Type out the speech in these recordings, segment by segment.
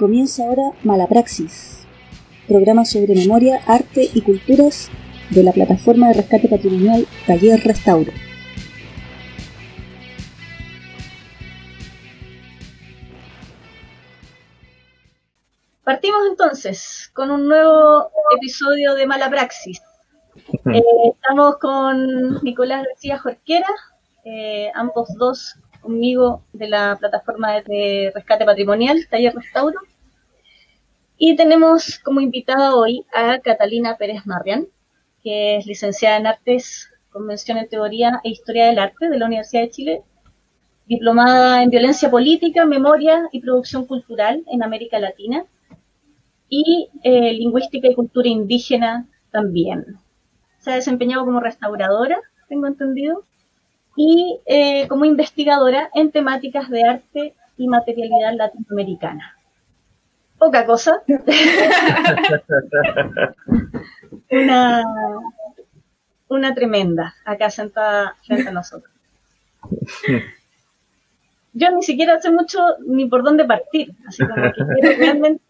Comienza ahora Malapraxis, programa sobre memoria, arte y culturas de la plataforma de rescate patrimonial Taller Restauro. Partimos entonces con un nuevo episodio de Malapraxis. Eh, estamos con Nicolás García Jorquera, eh, ambos dos conmigo de la plataforma de rescate patrimonial, Taller Restauro. Y tenemos como invitada hoy a Catalina Pérez Marrián, que es licenciada en Artes, Convención en Teoría e Historia del Arte de la Universidad de Chile, diplomada en Violencia Política, Memoria y Producción Cultural en América Latina y eh, Lingüística y Cultura Indígena también. Se ha desempeñado como restauradora, tengo entendido, y eh, como investigadora en temáticas de arte y materialidad latinoamericana. Poca cosa. una, una tremenda acá sentada frente a nosotros. Yo ni siquiera sé mucho ni por dónde partir, así como que quiero realmente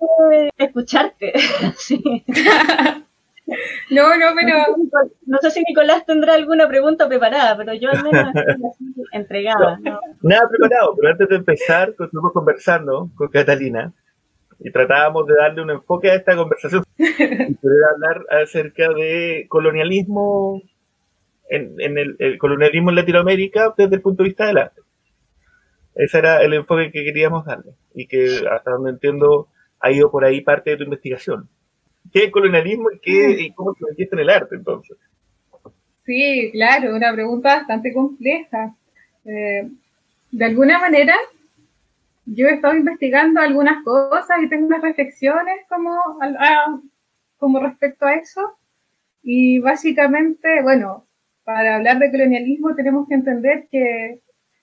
escucharte. No, no, pero. No sé si Nicolás tendrá alguna pregunta preparada, pero yo al menos estoy entregada. Nada preparado, pero antes de empezar, estuvimos conversando con Catalina y tratábamos de darle un enfoque a esta conversación y poder hablar acerca de colonialismo en, el, colonialismo en Latinoamérica desde el punto de vista del arte. Ese era el enfoque que queríamos darle y que hasta donde entiendo ha ido por ahí parte de tu investigación. ¿Qué es colonialismo y, qué, cómo se manifiesta en el arte entonces? Sí, claro, una pregunta bastante compleja. Eh, de alguna manera, yo he estado investigando algunas cosas y tengo unas reflexiones como, como respecto a eso. Y básicamente, bueno, para hablar de colonialismo tenemos que entender que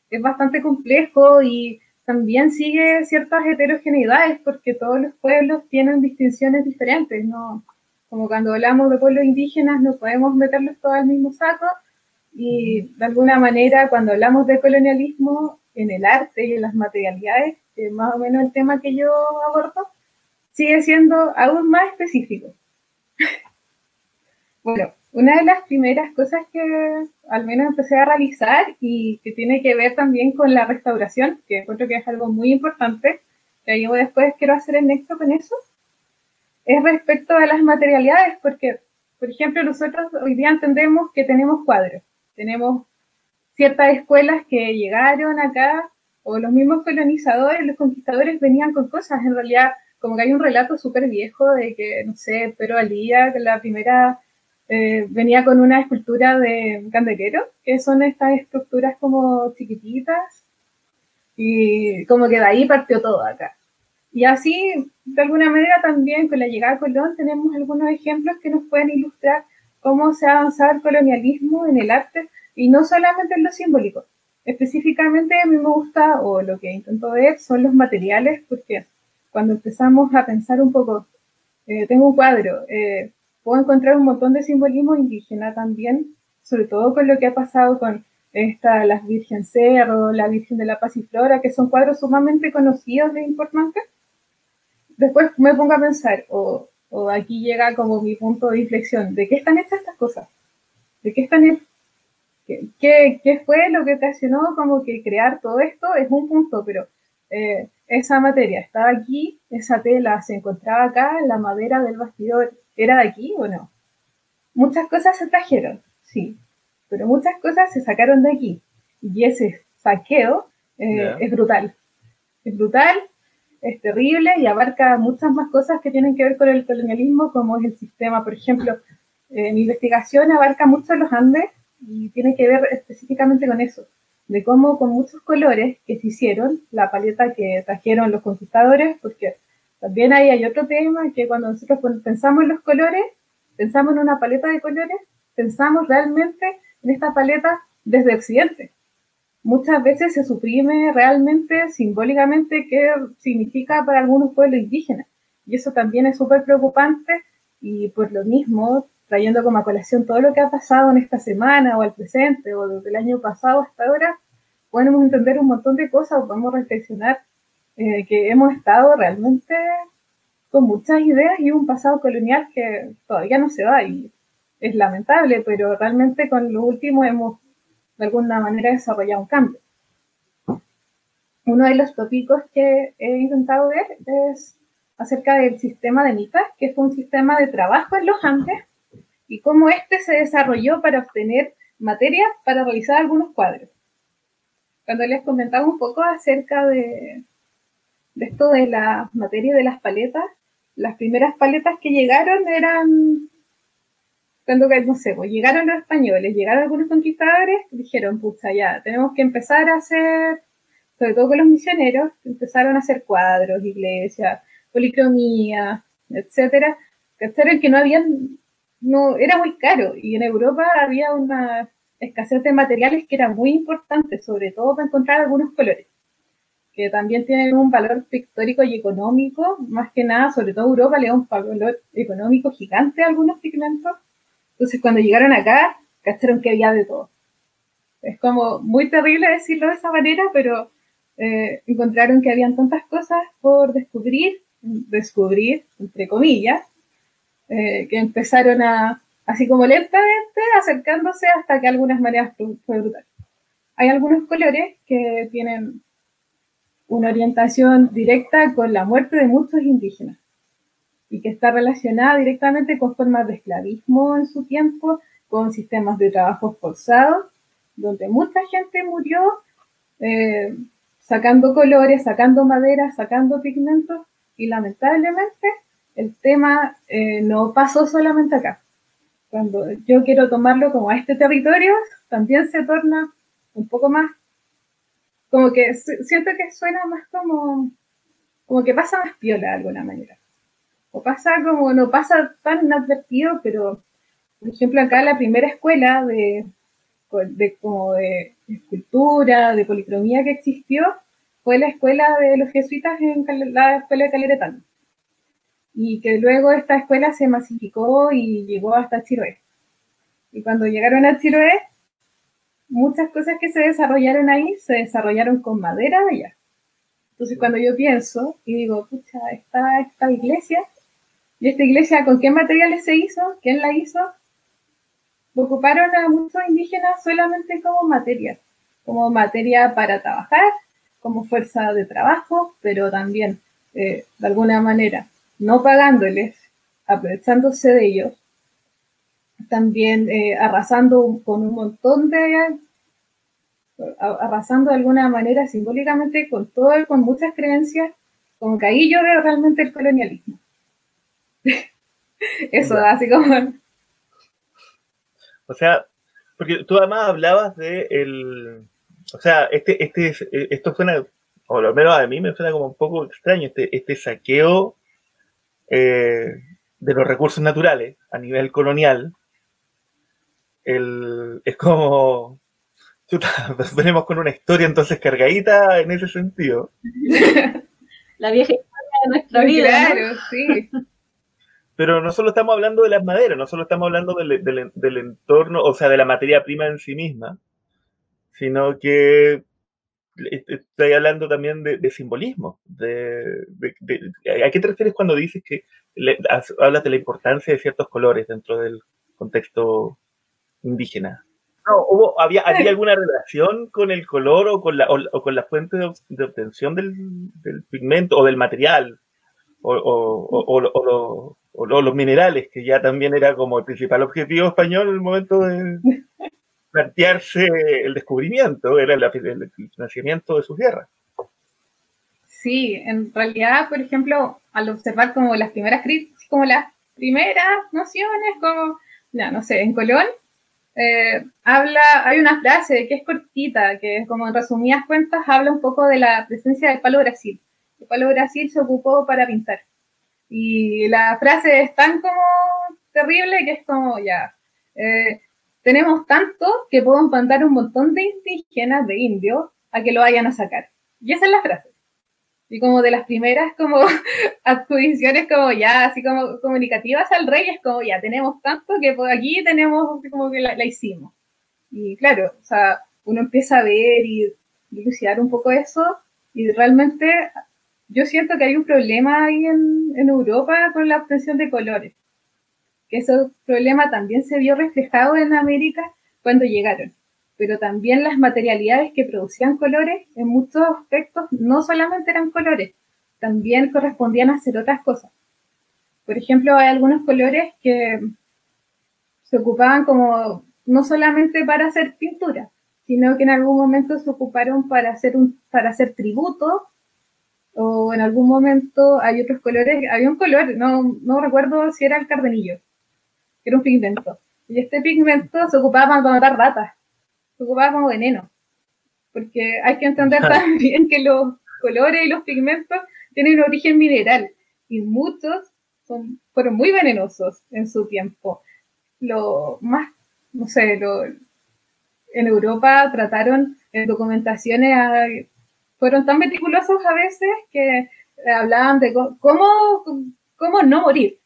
es bastante complejo y también sigue ciertas heterogeneidades porque todos los pueblos tienen distinciones diferentes, ¿no? Como cuando hablamos de pueblos indígenas no podemos meterlos todos al mismo saco y de alguna manera cuando hablamos de colonialismo en el arte y en las materialidades, que es más o menos el tema que yo abordo, sigue siendo aún más específico. bueno, una de las primeras cosas que al menos empecé a realizar y que tiene que ver también con la restauración, que encuentro que es algo muy importante, que yo después quiero hacer el nexo con eso, es respecto a las materialidades, porque, por ejemplo, nosotros hoy día entendemos que tenemos cuadros, tenemos ciertas escuelas que llegaron acá, o los mismos colonizadores, los conquistadores venían con cosas, en realidad, como que hay un relato súper viejo de que, no sé, pero al día, la primera eh, venía con una escultura de candelero, que son estas estructuras como chiquititas, y como que de ahí partió todo acá. Y así, de alguna manera, también con la llegada de Colón tenemos algunos ejemplos que nos pueden ilustrar cómo se ha avanzado el colonialismo en el arte, y no solamente en lo simbólico. Específicamente a mí me gusta, o lo que intento ver, son los materiales, porque cuando empezamos a pensar un poco, eh, tengo un cuadro, eh, puedo encontrar un montón de simbolismo indígena también, sobre todo con lo que ha pasado con esta, las Virgen Cerro, la Virgen de la Paz y Flora, que son cuadros sumamente conocidos de importancia. Después me pongo a pensar, o, o aquí llega como mi punto de inflexión, ¿de qué están hechas estas cosas? ¿De qué están ¿Qué, qué, qué fue lo que ocasionó como que crear todo esto? Es un punto, pero eh, esa materia estaba aquí, esa tela se encontraba acá, la madera del bastidor era de aquí o no. Muchas cosas se trajeron, sí, pero muchas cosas se sacaron de aquí. Y ese saqueo eh, es brutal. Es brutal, es terrible y abarca muchas más cosas que tienen que ver con el colonialismo, como es el sistema, por ejemplo, eh, mi investigación abarca mucho los Andes y tiene que ver específicamente con eso, de cómo con muchos colores que se hicieron, la paleta que trajeron los conquistadores, porque también ahí hay otro tema, que cuando nosotros pensamos en los colores, pensamos en una paleta de colores, pensamos realmente en esta paleta desde Occidente. Muchas veces se suprime realmente, simbólicamente, qué significa para algunos pueblos indígenas. Y eso también es súper preocupante y por lo mismo, trayendo como a colación todo lo que ha pasado en esta semana o al presente o desde el año pasado hasta ahora, podemos entender un montón de cosas podemos reflexionar eh, que hemos estado realmente con muchas ideas y un pasado colonial que todavía no se va y es lamentable, pero realmente con lo último hemos de alguna manera desarrollado un cambio. Uno de los tópicos que he intentado ver es acerca del sistema de mitas, que fue un sistema de trabajo en los Andes, y cómo este se desarrolló para obtener materia para realizar algunos cuadros. Cuando les comentaba un poco acerca de, esto de la materia de las paletas, las primeras paletas que llegaron eran, cuando, no pues llegaron los españoles, llegaron algunos conquistadores, dijeron, pucha, ya, tenemos que empezar a hacer, sobre todo con los misioneros, empezaron a hacer cuadros, iglesias, policromía, etcétera, que que no habían, no, era muy caro, y en Europa había una escasez de materiales que era muy importante, sobre todo para encontrar algunos colores que también tienen un valor pictórico y económico, más que nada, sobre todo Europa le da un valor económico gigante a algunos pigmentos. Entonces, cuando llegaron acá, cacharon que había de todo. Es como muy terrible decirlo de esa manera, pero eh, encontraron que habían tantas cosas por descubrir, descubrir, entre comillas, eh, que empezaron a, así como lentamente, acercándose hasta que algunas maneras fue brutal. Hay algunos colores que tienen una orientación directa con la muerte de muchos indígenas y que está relacionada directamente con formas de esclavismo en su tiempo, con sistemas de trabajo forzado, donde mucha gente murió eh, sacando colores, sacando madera, sacando pigmentos y lamentablemente el tema eh, no pasó solamente acá. Cuando yo quiero tomarlo como a este territorio, también se torna un poco más como que siento que suena más como, como que pasa más piola de alguna manera. O pasa como, no pasa tan inadvertido, pero por ejemplo acá la primera escuela de, de, como de escultura, de policromía que existió, fue la escuela de los jesuitas en la escuela de Caleretano. Y que luego esta escuela se masificó y llegó hasta Chiroé. Y cuando llegaron a Chiroé, muchas cosas que se desarrollaron ahí se desarrollaron con madera allá. Entonces cuando yo pienso y digo, pucha, está esta iglesia, ¿y esta iglesia con qué materiales se hizo? ¿Quién la hizo? Ocuparon a muchos indígenas solamente como materia, como materia para trabajar, como fuerza de trabajo, pero también eh, de alguna manera no pagándoles, aprovechándose de ellos también eh, arrasando con un montón de, arrasando de alguna manera simbólicamente con todo, con muchas creencias, como que ahí yo veo realmente el colonialismo. Eso, así como... O sea, porque tú además hablabas de el... O sea, este, este, esto suena, o lo menos a mí me suena como un poco extraño, este, este saqueo eh, de los recursos naturales a nivel colonial, el, es como, venimos con una historia entonces cargadita en ese sentido. La vieja historia de nuestra vida. Claro, sí. Pero no solo estamos hablando de las maderas, no solo estamos hablando del, del, entorno, o sea, de la materia prima en sí misma, sino que estoy hablando también de, simbolismo. De, ¿A qué te refieres cuando dices que hablas de la importancia de ciertos colores dentro del contexto indígena. No, hubo, había, ¿Había alguna relación con el color o con la, o, con la fuente de, obtención del, pigmento o del material? O, o, los minerales, que ya también era como el principal objetivo español en el momento de plantearse el descubrimiento, era el, financiamiento de sus guerras. Sí, en realidad, por ejemplo, al observar como las primeras como las primeras nociones, como, ya no sé, en Colón, eh, habla, hay una frase que es cortita, que como en resumidas cuentas habla un poco de la presencia del palo Brasil. El palo Brasil se ocupó para pintar. Y la frase es tan como terrible que es como, ya, eh, tenemos tanto que podemos mandar un montón de indígenas, de indios, a que lo vayan a sacar. Y esa es la frase y como de las primeras como adjudiciones como ya así como comunicativas al rey es como ya tenemos tanto que por aquí tenemos como que la, hicimos y claro o sea uno empieza a ver y dilucidar un poco eso y realmente yo siento que hay un problema ahí en, en Europa con la obtención de colores. Que ese problema también se vio reflejado en América cuando llegaron. Pero también las materialidades que producían colores, en muchos aspectos, no solamente eran colores, también correspondían a hacer otras cosas. Por ejemplo, hay algunos colores que se ocupaban como no solamente para hacer pintura, sino que en algún momento se ocuparon para hacer un, para hacer tributo, o en algún momento hay otros colores, había un color, no, no recuerdo si era el cardenillo, que era un pigmento. Y este pigmento se ocupaba para matar ratas, se ocupaba como veneno. Porque hay que entender también que los colores y los pigmentos tienen un origen mineral y muchos son, fueron muy venenosos en su tiempo. Lo más, no sé, lo, en Europa trataron en documentaciones, fueron tan meticulosos a veces que hablaban de cómo, cómo no morir,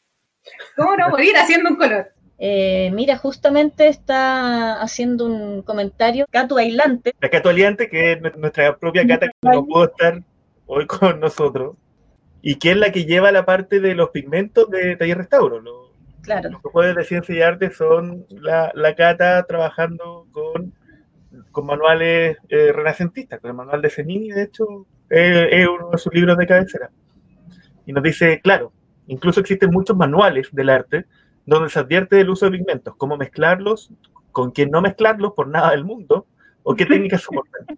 cómo no morir haciendo un color. Eh, mira, justamente está haciendo un comentario Cato Aislante. La Cato Aislante, que es nuestra propia Cata, que no pudo estar hoy con nosotros, y que es la que lleva la parte de los pigmentos de Taller Restauro. claro. Los jueves de ciencia y arte son la, la Cata trabajando con, con manuales eh, renacentistas, con el manual de Zenini, de hecho, es uno de sus libros de cabecera. Y nos dice, claro, incluso existen muchos manuales del arte donde se advierte del uso de pigmentos, cómo mezclarlos, con quién no mezclarlos por nada del mundo, o qué técnicas soportan.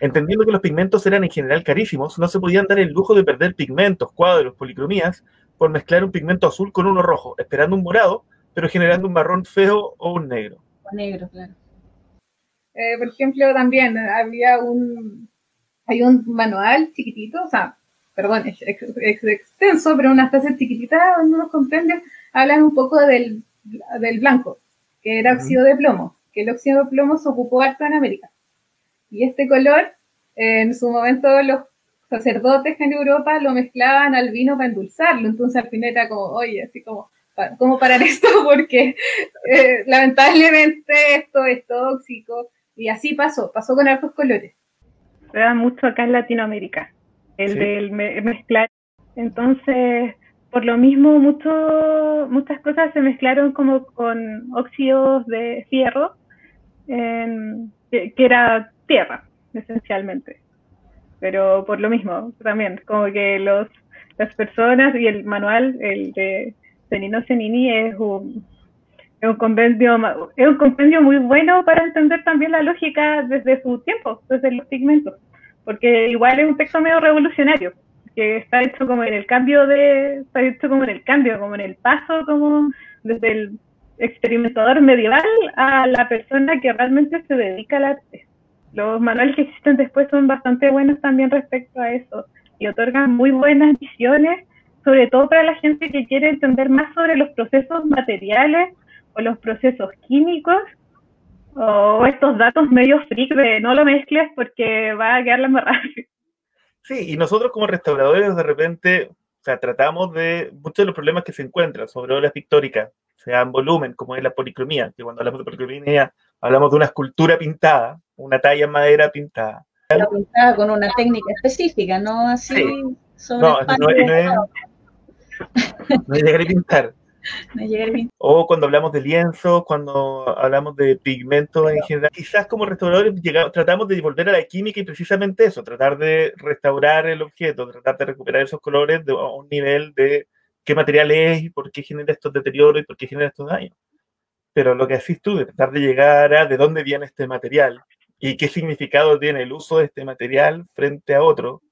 Entendiendo que los pigmentos eran en general carísimos, no se podían dar el lujo de perder pigmentos, cuadros, policromías, por mezclar un pigmento azul con uno rojo, esperando un morado, pero generando un marrón feo o un negro. negro, claro. Eh, por ejemplo, también había un, hay un manual chiquitito, o sea, perdón, es, extenso, pero una frase chiquitita, unos compendios hablan un poco del, del blanco, que era óxido de plomo, que el óxido de plomo se ocupó harto en América. Y este color, en su momento los sacerdotes en Europa lo mezclaban al vino para endulzarlo, entonces al final era como, oye, así como, ¿cómo parar esto? Porque eh, lamentablemente esto es tóxico. Y así pasó, pasó con hartos colores. Se da mucho acá en Latinoamérica, el del mezclar. Entonces, por lo mismo, mucho, muchas cosas se mezclaron como con óxidos de fierro, que, era tierra, esencialmente. Pero por lo mismo, también, como que los, las personas y el manual, el de Zenino Zenini, es un, es un compendio es un compendio muy bueno para entender también la lógica desde su tiempo, desde los pigmentos, porque igual es un texto medio revolucionario que está hecho como en el cambio de, está hecho como en el cambio, como en el paso, como desde el experimentador medieval a la persona que realmente se dedica al arte. Los manuales que existen después son bastante buenos también respecto a eso y otorgan muy buenas visiones, sobre todo para la gente que quiere entender más sobre los procesos materiales o los procesos químicos o estos datos medio freak de no lo mezcles porque va a quedar la embarrada. Sí, y nosotros como restauradores de repente, o sea, tratamos de muchos de los problemas que se encuentran sobre obras pictóricas, sea en volumen, como es la policromía, que cuando hablamos de policromía hablamos de una escultura pintada, una talla en madera pintada. pintada con una técnica específica, no así sobre no, no, no, es, no es llegar a pintar. O cuando hablamos de lienzos, cuando hablamos de pigmentos en general, quizás como restauradores tratamos de volver a la química y precisamente eso, tratar de restaurar el objeto, tratar de recuperar esos colores de, a un nivel de qué material es y por qué genera estos deterioros y por qué genera estos daños. Pero lo que haces tú, de tratar de llegar a de dónde viene este material y qué significado tiene el uso de este material frente a otro,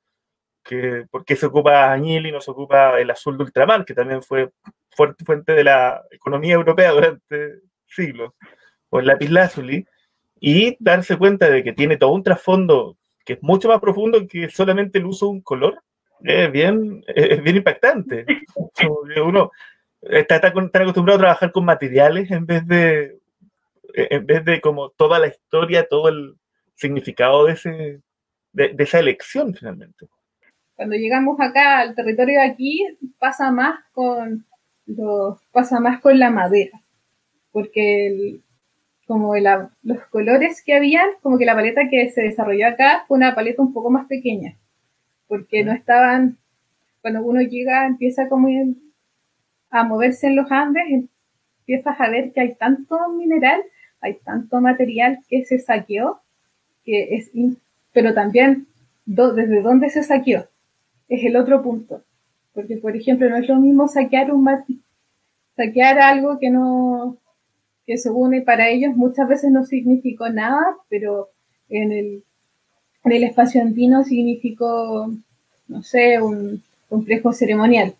que por qué se ocupa añil y no se ocupa el azul de ultramar, que también fue fuerte fuente de la economía europea durante siglos, o el lapislázuli, y darse cuenta de que tiene todo un trasfondo que es mucho más profundo que solamente el uso de un color, es bien, es bien impactante. Uno está, tan acostumbrado a trabajar con materiales en vez de en vez de como toda la historia, todo el significado de, ese, de esa elección finalmente. Cuando llegamos acá al territorio de aquí, pasa más con pasa más con la madera, porque como los colores que habían, como que la paleta que se desarrolló acá fue una paleta un poco más pequeña, porque no estaban cuando uno llega, empieza como a moverse en los Andes, empiezas a ver que hay tanto mineral, hay tanto material que se saqueó, que es, pero también desde dónde se saqueó, es el otro punto. Porque, por ejemplo, no es lo mismo saquear un saquear algo que no, que según para ellos muchas veces no significó nada, pero en el, en el espacio andino significó, no sé, un complejo ceremonial,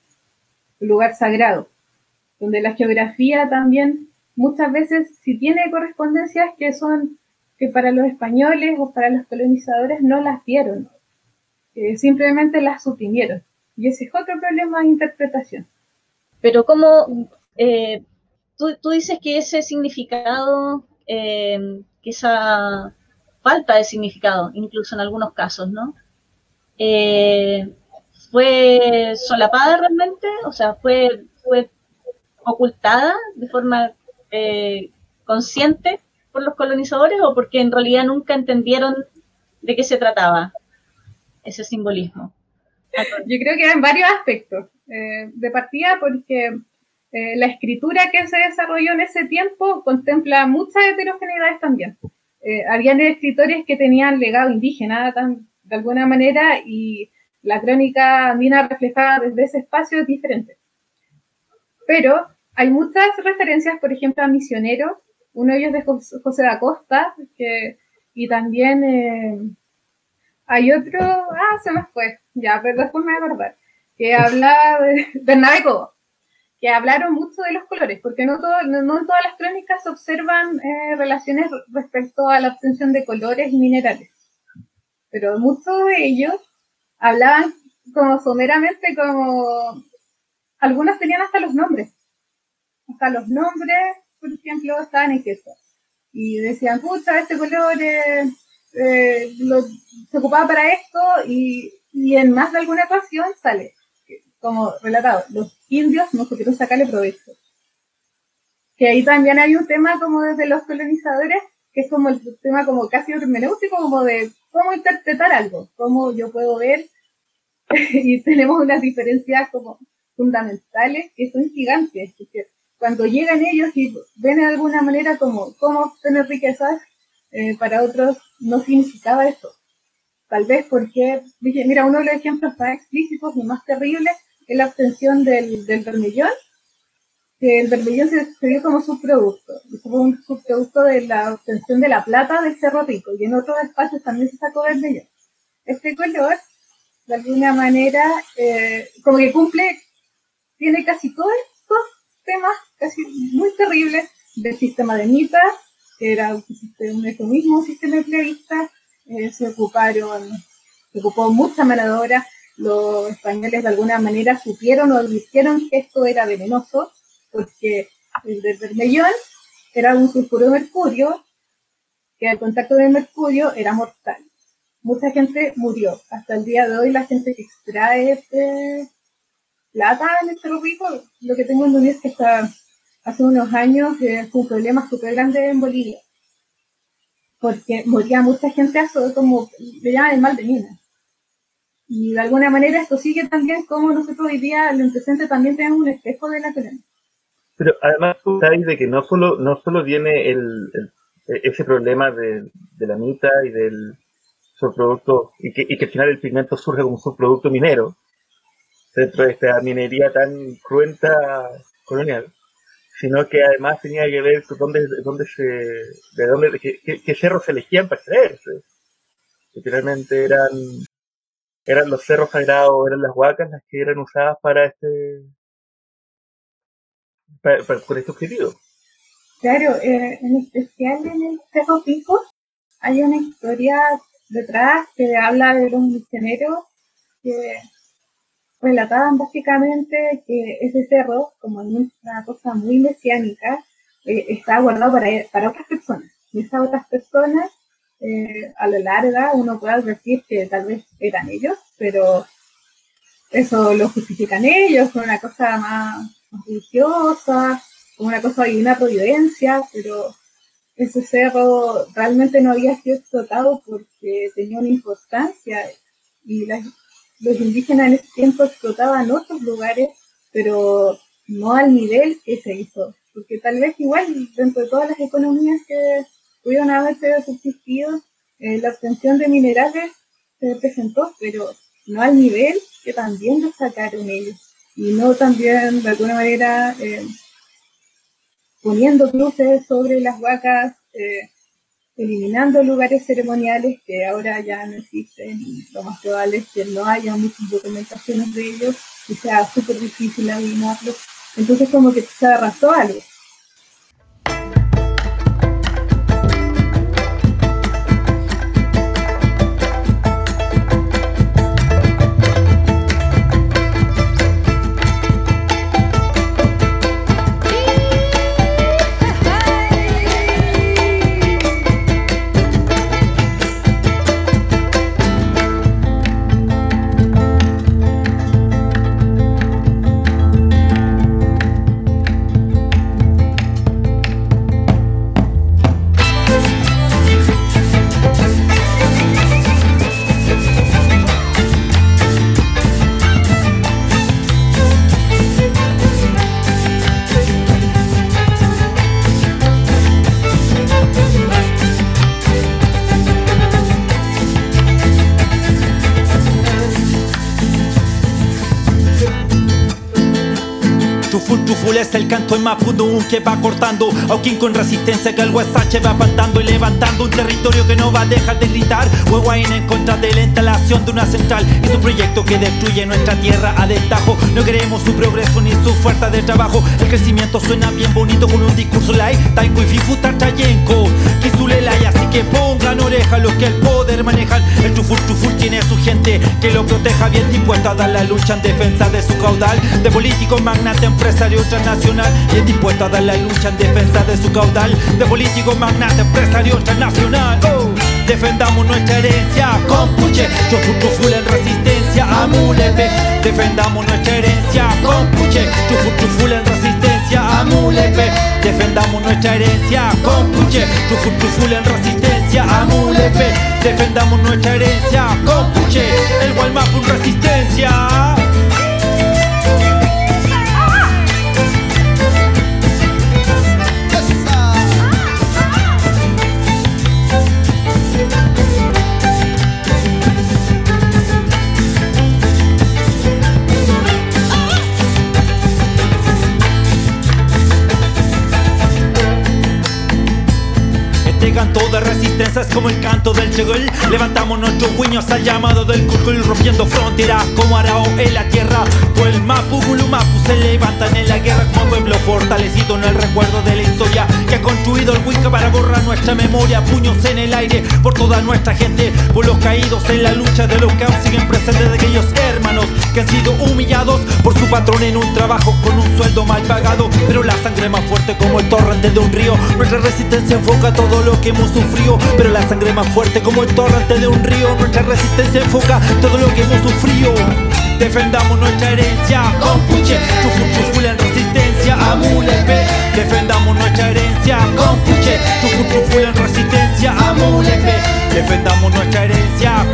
un lugar sagrado, donde la geografía también muchas veces, si tiene correspondencias que son que para los españoles o para los colonizadores no las dieron, simplemente las suprimieron. Y ese es otro problema de interpretación. Pero como eh, tú, dices que ese significado, eh, que esa falta de significado, incluso en algunos casos, ¿no? Eh, ¿Fue solapada realmente? O sea, ¿fue, fue ocultada de forma consciente por los colonizadores o porque en realidad nunca entendieron de qué se trataba ese simbolismo? Yo creo que en varios aspectos. Eh, de partida porque eh, la escritura que se desarrolló en ese tiempo contempla muchas heterogeneidades también. Eh, habían escritores que tenían legado indígena de alguna manera y la crónica andina reflejada desde ese espacio es diferente. Pero hay muchas referencias, por ejemplo, a misioneros. Uno de ellos es José da Costa, que, y también hay otro, ah, se me fue, ya, pero después me voy a acordar, que habla de Bernabé que hablaron mucho de los colores, porque no, todo, no, en todas las crónicas se observan eh, relaciones respecto a la obtención de colores y minerales. Pero muchos de ellos hablaban como someramente, como algunos tenían hasta los nombres. Hasta los nombres, por ejemplo, estaban en queso. Y decían, pucha, este color eh, lo, se ocupaba para esto y, y, en más de alguna ocasión sale, como relatado, los indios no supieron sacarle provecho. Que ahí también hay un tema como desde los colonizadores, que es como el tema como casi hermenéutico, como de cómo interpretar algo, cómo yo puedo ver, y tenemos unas diferencias como fundamentales que son gigantes, porque cuando llegan ellos y ven de alguna manera como cómo obtener riquezas, eh, para otros no significaba eso. Tal vez porque, dije, mira, uno de los ejemplos más explícitos y más terribles es la obtención del, del vermellón, que el vermellón se, dio como subproducto, y fue un subproducto de la obtención de la plata del Cerro Rico, y en otros espacios también se sacó vermellón. Este color, de alguna manera, eh, como que cumple, tiene casi todos estos temas casi muy terribles del sistema de mitas, que era un, un mismo sistema empleadista, eh, se ocuparon, se ocupó mucha mano los españoles de alguna manera supieron o advirtieron que esto era venenoso, porque el del vermellón era un sulfuro de mercurio, que al contacto de mercurio era mortal. Mucha gente murió. Hasta el día de hoy la gente que extrae este plata en este Rico, lo que tengo entendido es que está hace unos años eh, un problema súper grande en Bolivia, porque moría mucha gente a eso, como le llaman el mal de mina. Y de alguna manera esto sigue también como nosotros hoy día, en el presente, también tenemos un espejo de la colonia. Pero además tú sabes de que no solo, no solo viene el, ese problema de, la mitad y del subproducto, y que, y que al final el pigmento surge como subproducto minero, dentro de esta minería tan cruenta colonial, sino que además tenía que ver con dónde, dónde se, de dónde, qué, cerros se elegían para extraerse. Literalmente eran, eran los cerros sagrados, eran las huacas las que eran usadas para este, para, por este objetivo. Claro, eh, en especial en el Cerro Pico hay una historia detrás que habla de los misioneros que relataban básicamente que ese cerro, como una cosa muy mesiánica, eh, está guardado para, para otras personas. Y esas otras personas, eh, a la larga, uno puede decir que tal vez eran ellos, pero eso lo justifican ellos con una cosa más, religiosa, con una cosa de una providencia, pero ese cerro realmente no había sido explotado porque tenía una importancia y la, los indígenas en ese tiempo explotaban otros lugares, pero no al nivel que se hizo. Porque tal vez igual dentro de todas las economías que pudieron haberse subsistido, eh, la obtención de minerales se presentó, pero no al nivel que también lo sacaron ellos. Y no también, de alguna manera, eh, poniendo cruces sobre las vacas, eh, eliminando lugares ceremoniales que ahora ya no existen y lo más que no haya muchas documentaciones de ellos y sea súper difícil adivinarlos. Entonces como que se arrasó algo. Es el canto en Mapudún que va cortando Aukin con resistencia que el Huesache va pantando y levantando un territorio que no va a dejar de gritar. Huehuain en contra de la instalación de una central y su proyecto que destruye nuestra tierra a destajo. No queremos su progreso ni su fuerza de trabajo. El crecimiento suena bien bonito con un discurso like Taiko y Fifu Tachayenko Kizulelay así que pongan oreja los que el poder manejan. El Tufur Tufur tiene su gente que lo proteja bien dispuesto a dar la lucha en defensa de su caudal. De político, magnate, empresario y es dispuesto a dar la lucha en defensa de su caudal de político, magnate, empresario transnacional. Oh, defendamos nuestra herencia con puche, yo full en resistencia a Mulepe. Defendamos nuestra herencia con puche, yo full en resistencia a Mulepe. Defendamos nuestra herencia con puche, yo full en resistencia a Mulepe. Defendamos nuestra herencia con puche, el Walmapu en resistencia. Canto de resistencia es como el canto del chegol Levantamos nuestros guiños al llamado del cucul Rompiendo fronteras como Arao en la tierra. O el Mapu Gulumapu se levantan en la guerra Como pueblo fortalecido en el recuerdo de la historia Que ha construido el Wicca para borrar nuestra memoria. Puños en el aire por toda nuestra gente Por los caídos en la lucha de los que aún siguen presentes De aquellos hermanos que han sido humillados Por su patrón en un trabajo con un sueldo mal pagado. Pero la sangre más fuerte como el torrente de un río. Nuestra resistencia enfoca todo lo que hemos sufrido, pero la sangre más fuerte como el torrente de un río. Nuestra resistencia enfoca todo lo que hemos sufrido. Defendamos nuestra herencia con puche, chufu en resistencia a Mulepe. Defendamos nuestra herencia con puche, chufu en resistencia a Mulepe. Defendamos nuestra herencia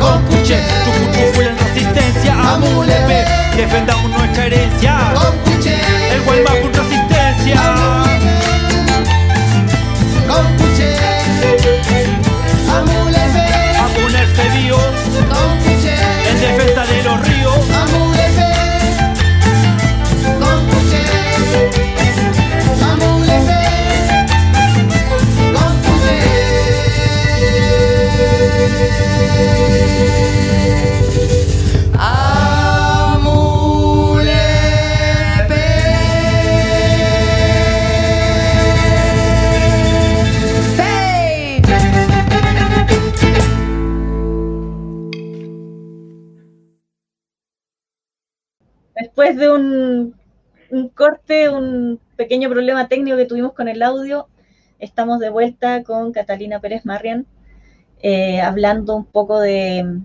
de un, corte, un pequeño problema técnico que tuvimos con el audio, estamos de vuelta con Catalina Pérez Marrian, eh, hablando un poco de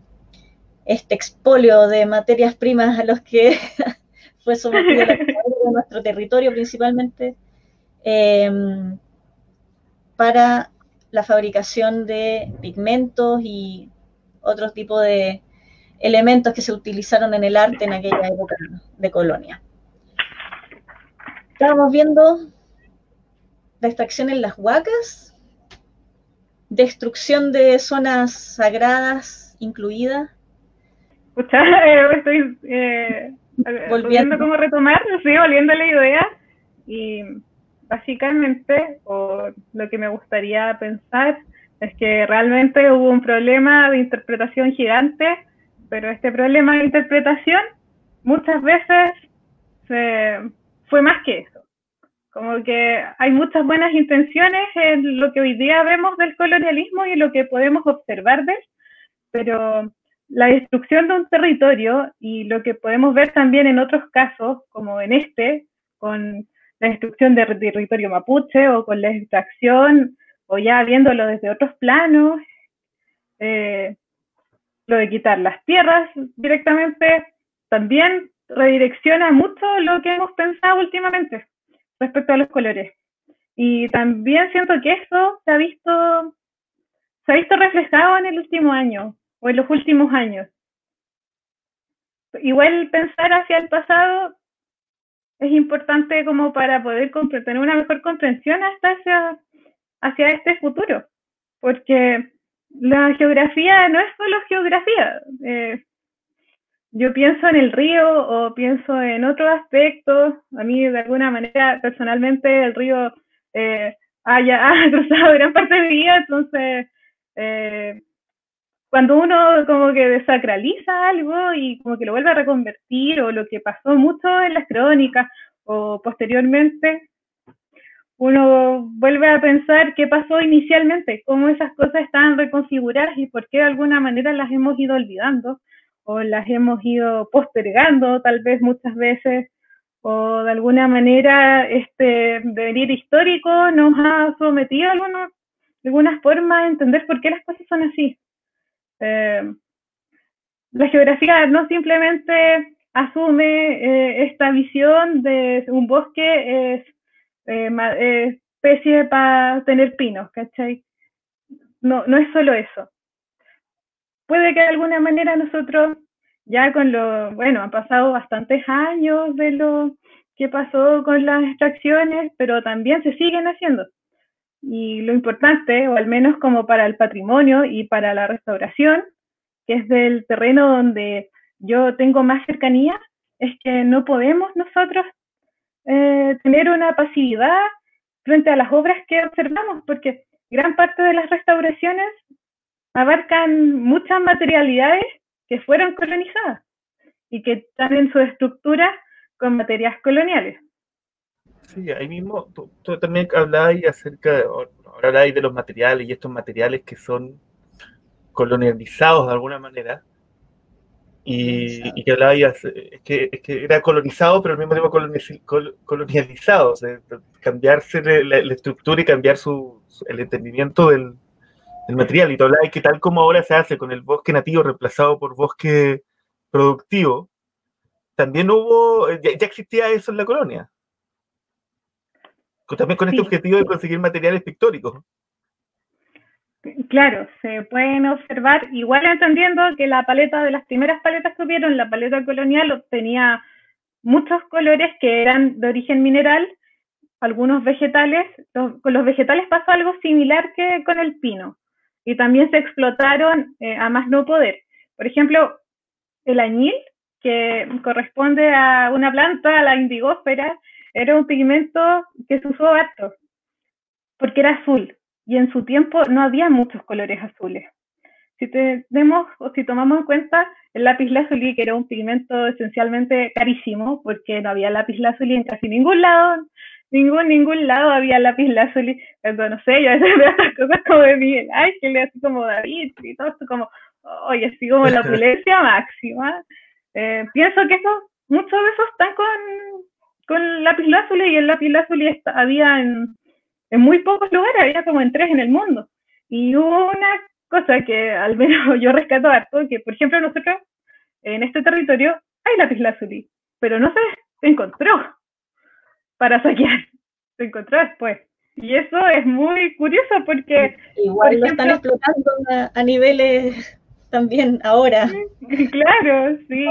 este expolio de materias primas a los que fue sometido nuestro territorio principalmente, eh, para la fabricación de pigmentos y otro tipo de elementos que se utilizaron en el arte en aquella época de colonia. Estábamos viendo la extracción en las huacas, destrucción de zonas sagradas incluidas. Escucha, eh, estoy eh, volviendo como retomar, sí, volviendo a la idea y básicamente, o lo que me gustaría pensar es que realmente hubo un problema de interpretación gigante, pero este problema de interpretación muchas veces fue más que eso. Como que hay muchas buenas intenciones en lo que hoy día vemos del colonialismo y lo que podemos observar de él, pero la destrucción de un territorio y lo que podemos ver también en otros casos, como en este, con la destrucción del territorio mapuche o con la extracción, o ya viéndolo desde otros planos, eh, lo de quitar las tierras directamente, también redirecciona mucho lo que hemos pensado últimamente respecto a los colores. Y también siento que eso se ha visto, se ha visto reflejado en el último año o en los últimos años. Igual pensar hacia el pasado es importante como para poder tener una mejor comprensión hasta hacia, hacia este futuro, porque la geografía no es solo geografía. Eh, yo pienso en el río o pienso en otros aspectos. A mí, de alguna manera, personalmente, el río eh, haya, ha cruzado gran parte de mi vida, entonces, eh, cuando uno como que desacraliza algo y como que lo vuelve a reconvertir, o lo que pasó mucho en las crónicas, o posteriormente, uno vuelve a pensar qué pasó inicialmente, cómo esas cosas estaban reconfiguradas y por qué de alguna manera las hemos ido olvidando o las hemos ido postergando tal vez muchas veces, o de alguna manera este devenir histórico nos ha sometido alguna, de alguna forma a entender por qué las cosas son así. Eh, la geografía no simplemente asume eh, esta visión de un bosque es eh, especie para tener pinos, ¿cachai? No, no es solo eso puede que de alguna manera nosotros, ya con lo, bueno, han pasado bastantes años de lo que pasó con las extracciones, pero también se siguen haciendo. Y lo importante, o al menos como para el patrimonio y para la restauración, que es del terreno donde yo tengo más cercanía, es que no podemos nosotros eh, tener una pasividad frente a las obras que observamos, porque gran parte de las restauraciones abarcan muchas materialidades que fueron colonizadas y que están en su estructura con materias coloniales. Sí, ahí mismo tú, también hablabas acerca de, de los materiales y estos materiales que son colonializados de alguna manera y, que hablabas es que, es que era colonizado pero al mismo tiempo colonializado, o sea, cambiarse la, estructura y cambiar su, el entendimiento del, el material. Y tú hablabas que tal como ahora se hace con el bosque nativo reemplazado por bosque productivo, también hubo, ya, existía eso en la colonia. También con este objetivo de conseguir materiales pictóricos. Claro, se pueden observar, igual entendiendo que la paleta de las primeras paletas que hubieron, la paleta colonial, tenía muchos colores que eran de origen mineral, algunos vegetales. con los vegetales pasó algo similar que con el pino y también se explotaron eh, a más no poder. Por ejemplo, el añil, que corresponde a una planta, a la indigósfera, era un pigmento que se usó harto, porque era azul, y en su tiempo no había muchos colores azules. Si tenemos o si tomamos en cuenta el lápiz lazuli, que era un pigmento esencialmente carísimo, porque no había lápiz lazuli en casi ningún lado, ningún, ningún lado había lápiz lazuli, no sé, yo a veces veo estas cosas como de Miguel Ángel, así como David, y todo esto como, oye, así como la opulencia máxima. Eh, pienso que eso, muchos de esos están con, con lápiz lazuli, y el lápiz lazuli había en, en muy pocos lugares, había como en tres en el mundo. Y hubo una cosa que al menos yo rescato harto, que por ejemplo nosotros en este territorio hay lápiz lazuli, pero no se encontró para saquear. Se encontró después. Y eso es muy curioso porque... Igual lo están explotando a, niveles también ahora. Claro, sí.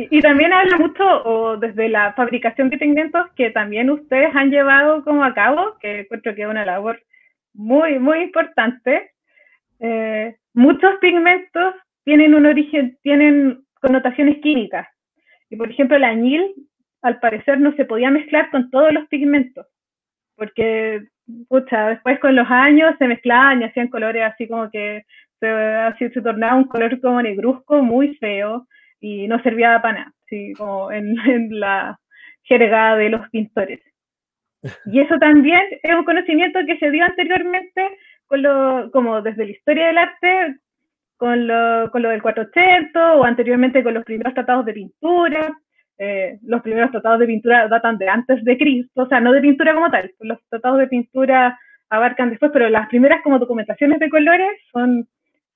Y, también habla mucho o desde la fabricación de pigmentos que también ustedes han llevado como a cabo, que encuentro que es una labor muy, muy importante. Eh, muchos pigmentos tienen un origen, tienen connotaciones químicas. Y por ejemplo, la añil, al parecer, no se podía mezclar con todos los pigmentos, porque, pucha, después con los años se mezclaban y hacían colores así como que se, así se tornaba un color como negruzco, muy feo y no servía para nada, así como en, la jerga de los pintores. Y eso también es un conocimiento que se dio anteriormente, con lo, como desde la historia del arte, con lo, con lo del 480 o anteriormente con los primeros tratados de pintura. Eh, los primeros tratados de pintura datan de antes de Cristo, o sea, no de pintura como tal, los tratados de pintura abarcan después, pero las primeras como documentaciones de colores son,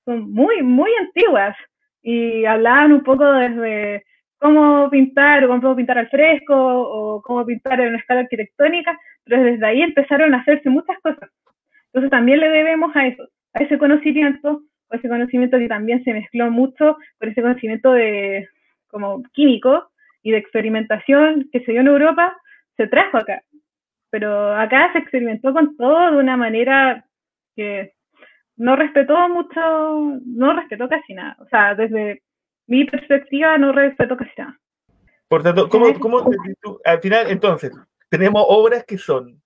son muy, muy antiguas y hablaban un poco desde cómo pintar o cómo pintar al fresco o cómo pintar en una escala arquitectónica, pero desde ahí empezaron a hacerse muchas cosas. Entonces también le debemos a eso, a ese conocimiento, o ese conocimiento que también se mezcló mucho con ese conocimiento de como químico y de experimentación que se dio en Europa, se trajo acá. Pero acá se experimentó con todo de una manera que no respetó mucho, no respetó casi nada. O sea, desde mi perspectiva no respetó casi nada. Por tanto, ¿cómo, cómo al final, entonces, tenemos obras que son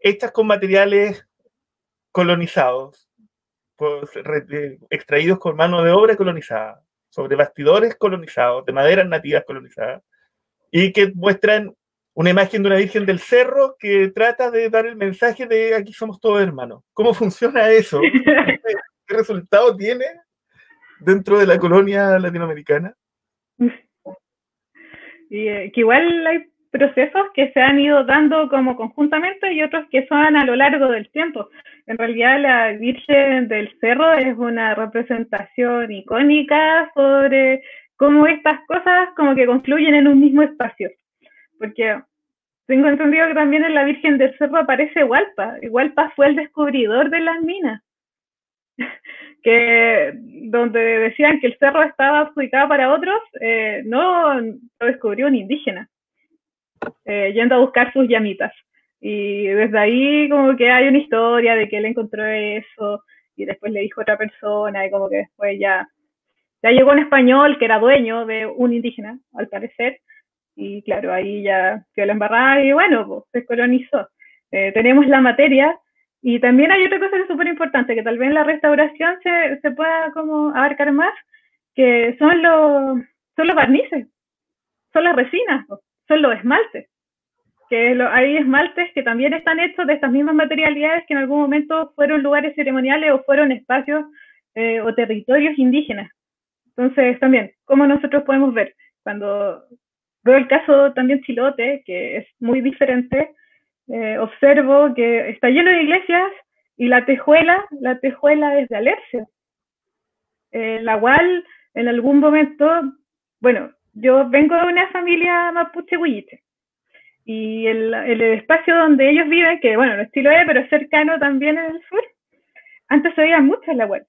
hechas con materiales colonizados, pues, extraídos con mano de obra colonizada, sobre bastidores colonizados, de maderas nativas colonizadas, y que muestran una imagen de una Virgen del Cerro que trata de dar el mensaje de aquí somos todos hermanos. ¿Cómo funciona eso? ¿Qué resultado tiene dentro de la colonia latinoamericana? Y, eh, que igual hay procesos que se han ido dando como conjuntamente y otros que son a lo largo del tiempo. En realidad la Virgen del Cerro es una representación icónica sobre cómo estas cosas como que confluyen en un mismo espacio porque tengo entendido que también en la Virgen del Cerro aparece Hualpa, Hualpa fue el descubridor de las minas, que donde decían que el cerro estaba adjudicado para otros, eh, no lo descubrió un indígena, eh, yendo a buscar sus llamitas. Y desde ahí como que hay una historia de que él encontró eso y después le dijo a otra persona y como que después ya, ya llegó un español que era dueño de un indígena, al parecer, y claro, ahí ya quedó la embarrada y bueno, pues, se colonizó. Eh, tenemos la materia y también hay otra cosa que es súper importante, que tal vez en la restauración se, se pueda como abarcar más, que son los, son los barnices, son las resinas, pues, son los esmaltes. Que hay esmaltes que también están hechos de estas mismas materialidades que en algún momento fueron lugares ceremoniales o fueron espacios eh, o territorios indígenas. Entonces, también, ¿cómo nosotros podemos ver? Cuando Veo el caso también Chilote, que es muy diferente. Eh, observo que está lleno de iglesias y la tejuela, la tejuela es de Alerce. Eh, la cual en algún momento, bueno, yo vengo de una familia mapuche huilliche y el, el, espacio donde ellos viven, que bueno, no es Chiloé, pero es cercano también en el sur, antes se veía mucho la web.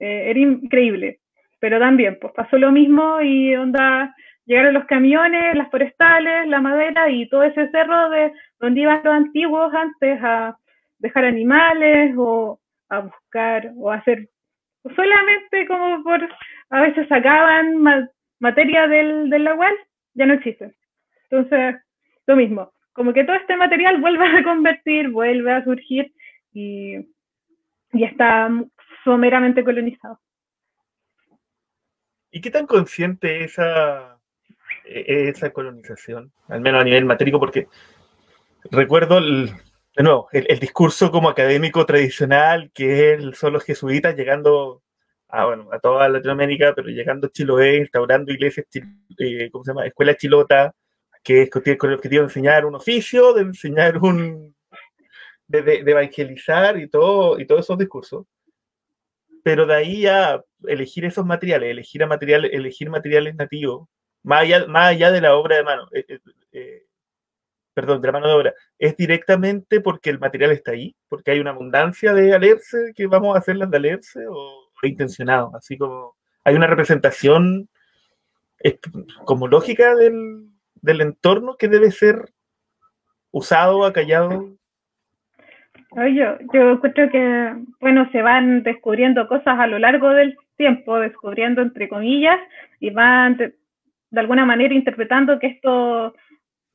Eh, era increíble, pero también pues pasó lo mismo y onda, llegaron los camiones, las forestales, la madera y todo ese cerro de donde iban los antiguos antes a dejar animales o a buscar o a hacer solamente como por a veces sacaban materia del, del lagual, ya no existe. Entonces, lo mismo, como que todo este material vuelve a convertir, vuelve a surgir y, y está someramente colonizado. ¿Y qué tan consciente esa esa colonización, al menos a nivel matérico, porque recuerdo, el, de nuevo, el, discurso como académico tradicional que son los jesuitas llegando a, bueno, a toda Latinoamérica, pero llegando a Chiloé, instaurando iglesias, eh, ¿cómo se llama? Escuela chilota, que es con el objetivo de enseñar un oficio, de enseñar un... de, evangelizar y todo, y todos esos discursos pero de ahí a elegir esos materiales, elegir, material, elegir materiales nativos, más allá, de la obra de mano, eh, eh, eh, perdón, de la mano de obra, es directamente porque el material está ahí, porque hay una abundancia de alerce que vamos a hacerlas de alerce, o intencionado, así como hay una representación como lógica del, del entorno que debe ser usado, acallado. Yo, yo creo que, bueno, se van descubriendo cosas a lo largo del tiempo, descubriendo entre comillas, y van de, alguna manera interpretando que esto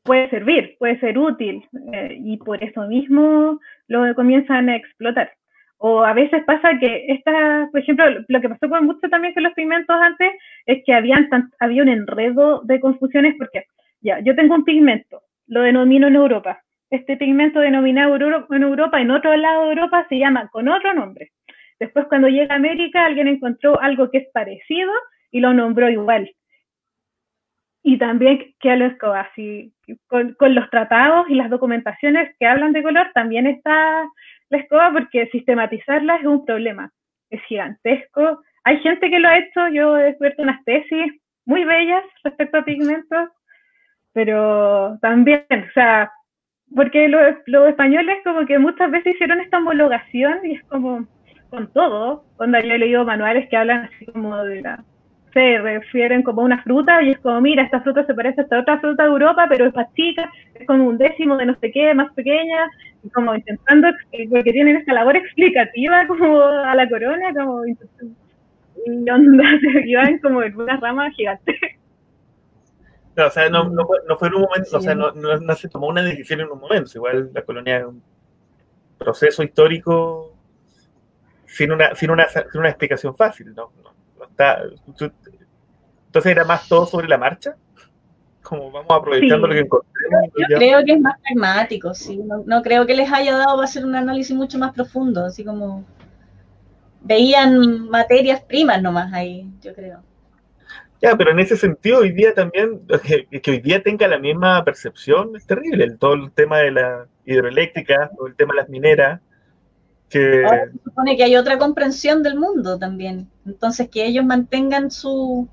puede servir, puede ser útil, eh, y por eso mismo lo comienzan a explotar. O a veces pasa que esta, por ejemplo, lo que pasó con mucho también con los pigmentos antes es que habían había un enredo de confusiones porque ya, yo tengo un pigmento, lo denomino en Europa. Este pigmento denominado en Europa, en otro lado de Europa, se llama con otro nombre. Después, cuando llega a América, alguien encontró algo que es parecido y lo nombró igual. Y también que lo así, con, con los tratados y las documentaciones que hablan de color, también está la escoba porque sistematizarla es un problema. Es gigantesco. Hay gente que lo ha hecho, yo he descubierto unas tesis muy bellas respecto a pigmentos, pero también, o sea, porque los, los españoles como que muchas veces hicieron esta homologación y es como con todo, cuando yo he leído manuales que hablan así como de la se refieren como a una fruta y es como, mira, esta fruta se parece a esta otra fruta de Europa, pero es más chica, es como un décimo de no sé qué, más pequeña, y como intentando, porque tienen esta labor explicativa como a la corona, como y onda, se iban como en una rama gigante. No, o sea, no, no, fue, no fue en un momento, o sea, no, no, se tomó una decisión en un momento, igual la colonia es un proceso histórico sin una, sin una, sin una explicación fácil, ¿no? Entonces era más todo sobre la marcha, como vamos aprovechando lo que encontremos. Yo creo que es más pragmático, sí, no, no, creo que les haya dado para hacer un análisis mucho más profundo, así como veían materias primas nomás ahí, yo creo. Ya, pero en ese sentido, hoy día también, que, que hoy día tenga la misma percepción es terrible. todo el tema de la hidroeléctrica, todo el tema de las mineras. Que... Ahora se supone que hay otra comprensión del mundo también. Entonces, que ellos mantengan su,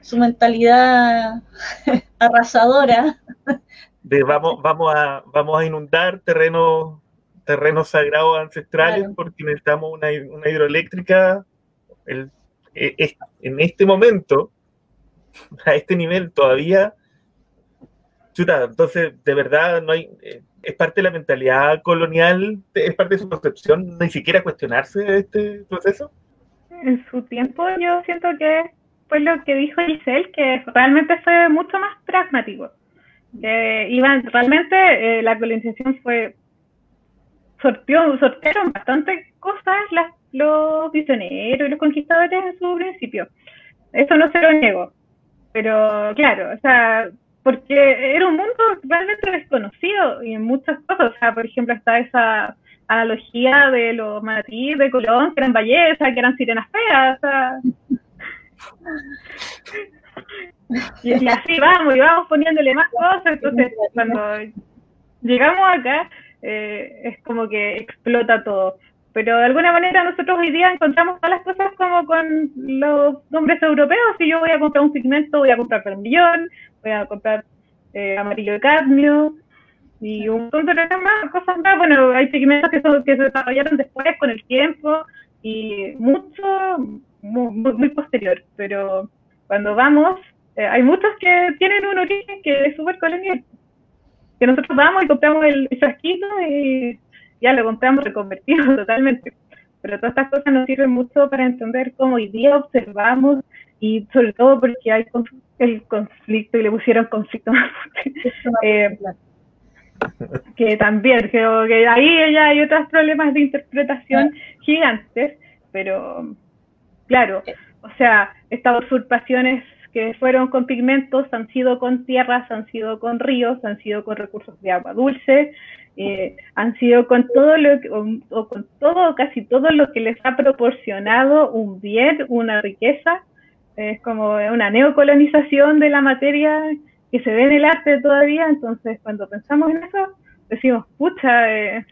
su mentalidad arrasadora. De vamos, vamos, a, vamos a inundar terrenos terrenos sagrados ancestrales porque necesitamos una, una hidroeléctrica. El, e, en este momento a este nivel todavía. Chuta, entonces, de verdad, no hay. Eh, es parte de la mentalidad colonial, es parte de su concepción, ni siquiera cuestionarse este proceso. En su tiempo, yo siento que fue lo que dijo Giselle, que realmente fue mucho más pragmático. Que iban, realmente eh, la colonización fue. Sortió, sortearon bastantes cosas las, los misioneros y los conquistadores en su principio. Eso no se lo niego pero claro, o sea, porque era un mundo realmente desconocido y en muchas cosas, o sea, por ejemplo, está esa analogía de los manatíes de Colón, que eran bellezas, que eran sirenas feas, y, así vamos, y vamos poniéndole más cosas, entonces cuando llegamos acá, eh, es como que explota todo. Pero de alguna manera nosotros hoy día encontramos todas las cosas como con los nombres europeos. Si yo voy a comprar un pigmento, voy a comprar permillón, voy a comprar eh, amarillo de cadmio y un montón de más, cosas más. Bueno, hay pigmentos que, son, que se desarrollaron después con el tiempo y mucho, muy, posterior. Pero cuando vamos, eh, hay muchos que tienen un origen que es súper colonial. Que nosotros vamos y compramos el frasquito y ya lo compramos reconvertido totalmente. Pero todas estas cosas nos sirven mucho para entender cómo hoy día observamos y sobre todo porque hay el conflicto y le pusieron conflicto más fuerte. Eh, que también creo que ahí ya hay otros problemas de interpretación gigantes, pero claro, o sea, estas usurpaciones que fueron con pigmentos han sido con tierras, han sido con ríos, han sido con recursos de agua dulce, eh, han sido con todo lo o, con todo, casi todo lo que les ha proporcionado un bien, una riqueza, es como una neocolonización de la materia que se ve en el arte todavía, entonces cuando pensamos en eso, decimos, pucha, eh,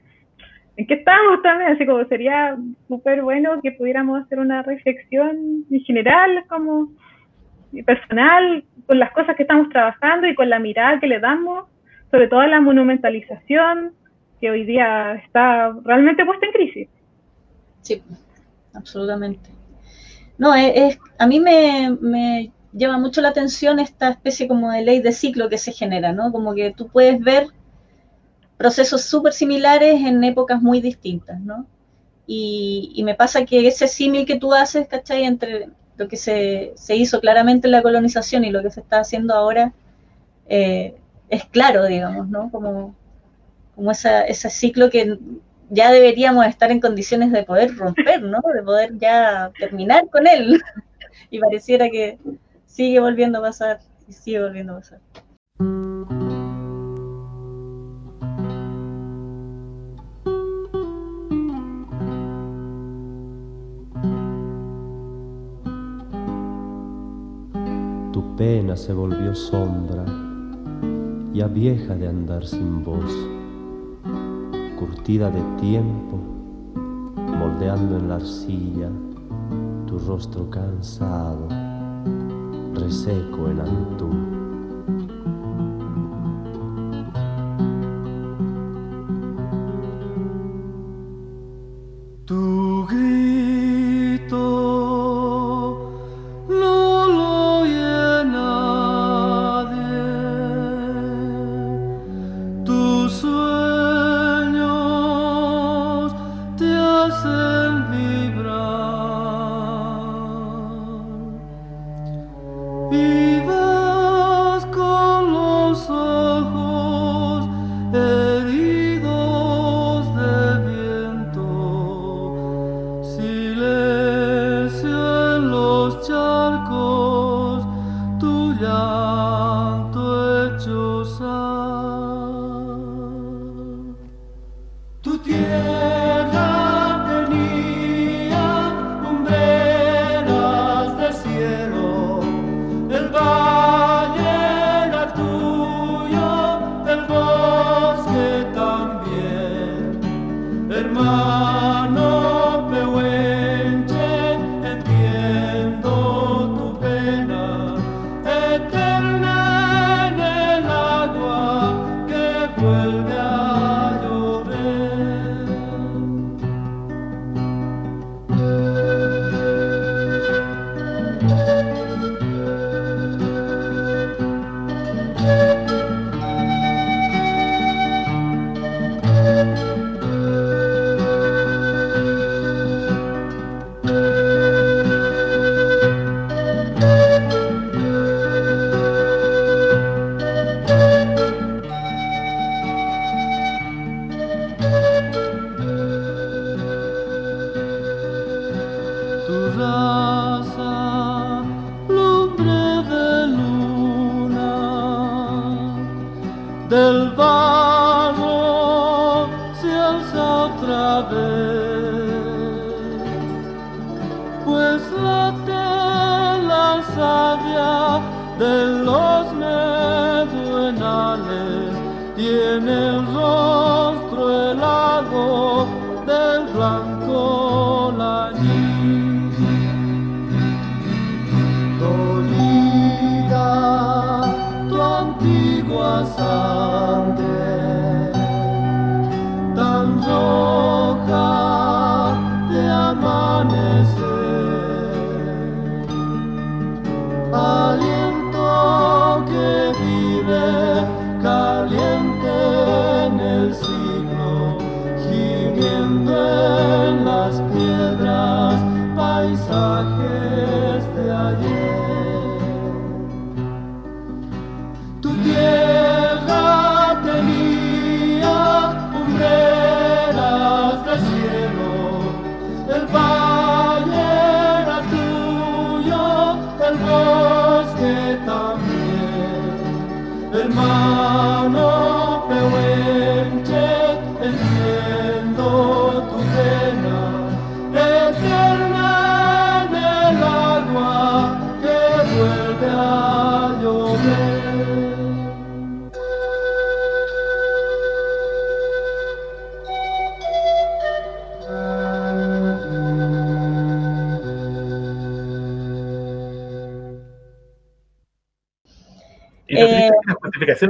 ¿en qué estamos también? Así como sería súper bueno que pudiéramos hacer una reflexión en general, como personal, con las cosas que estamos trabajando y con la mirada que le damos sobre todo la monumentalización que hoy día está realmente puesta en crisis. Sí, absolutamente. no, es, a mí me, me llama mucho la atención esta especie como de ley de ciclo que se genera, ¿no? Como que tú puedes ver procesos súper similares en épocas muy distintas, ¿no? Y, me pasa que ese símil que tú haces, ¿cachai? Entre lo que se, hizo claramente en la colonización y lo que se está haciendo ahora, eh, es claro, digamos, ¿no? Como, como esa, ese ciclo que ya deberíamos estar en condiciones de poder romper, ¿no? De poder ya terminar con él. y pareciera que sigue volviendo a pasar y sigue volviendo a pasar. Tu pena se volvió sombra, ya vieja de andar sin voz, curtida de tiempo, moldeando en la arcilla tu rostro cansado reseco en Antú.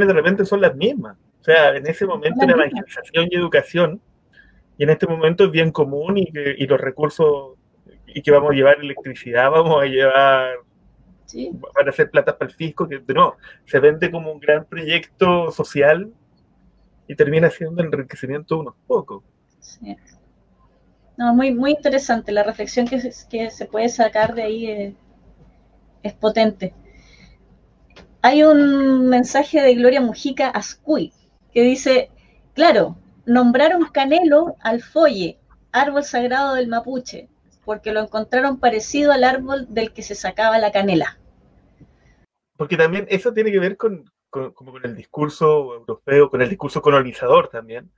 De repente son las mismas. O sea, en ese momento era evangelización y educación, y en este momento es bien común y, los recursos y que vamos a llevar electricidad, vamos a llevar, Sí, van a hacer platas para el fisco, que no, se vende como un gran proyecto social y termina siendo enriquecimiento de unos pocos. sí. No, muy, muy interesante. La reflexión que, se- que se puede sacar de ahí es, es potente. Hay un mensaje de Gloria Mujica Ascuy que dice, claro, nombraron canelo al folle, árbol sagrado del mapuche, porque lo encontraron parecido al árbol del que se sacaba la canela. Porque también eso tiene que ver con, como con el discurso europeo, con el discurso colonizador también,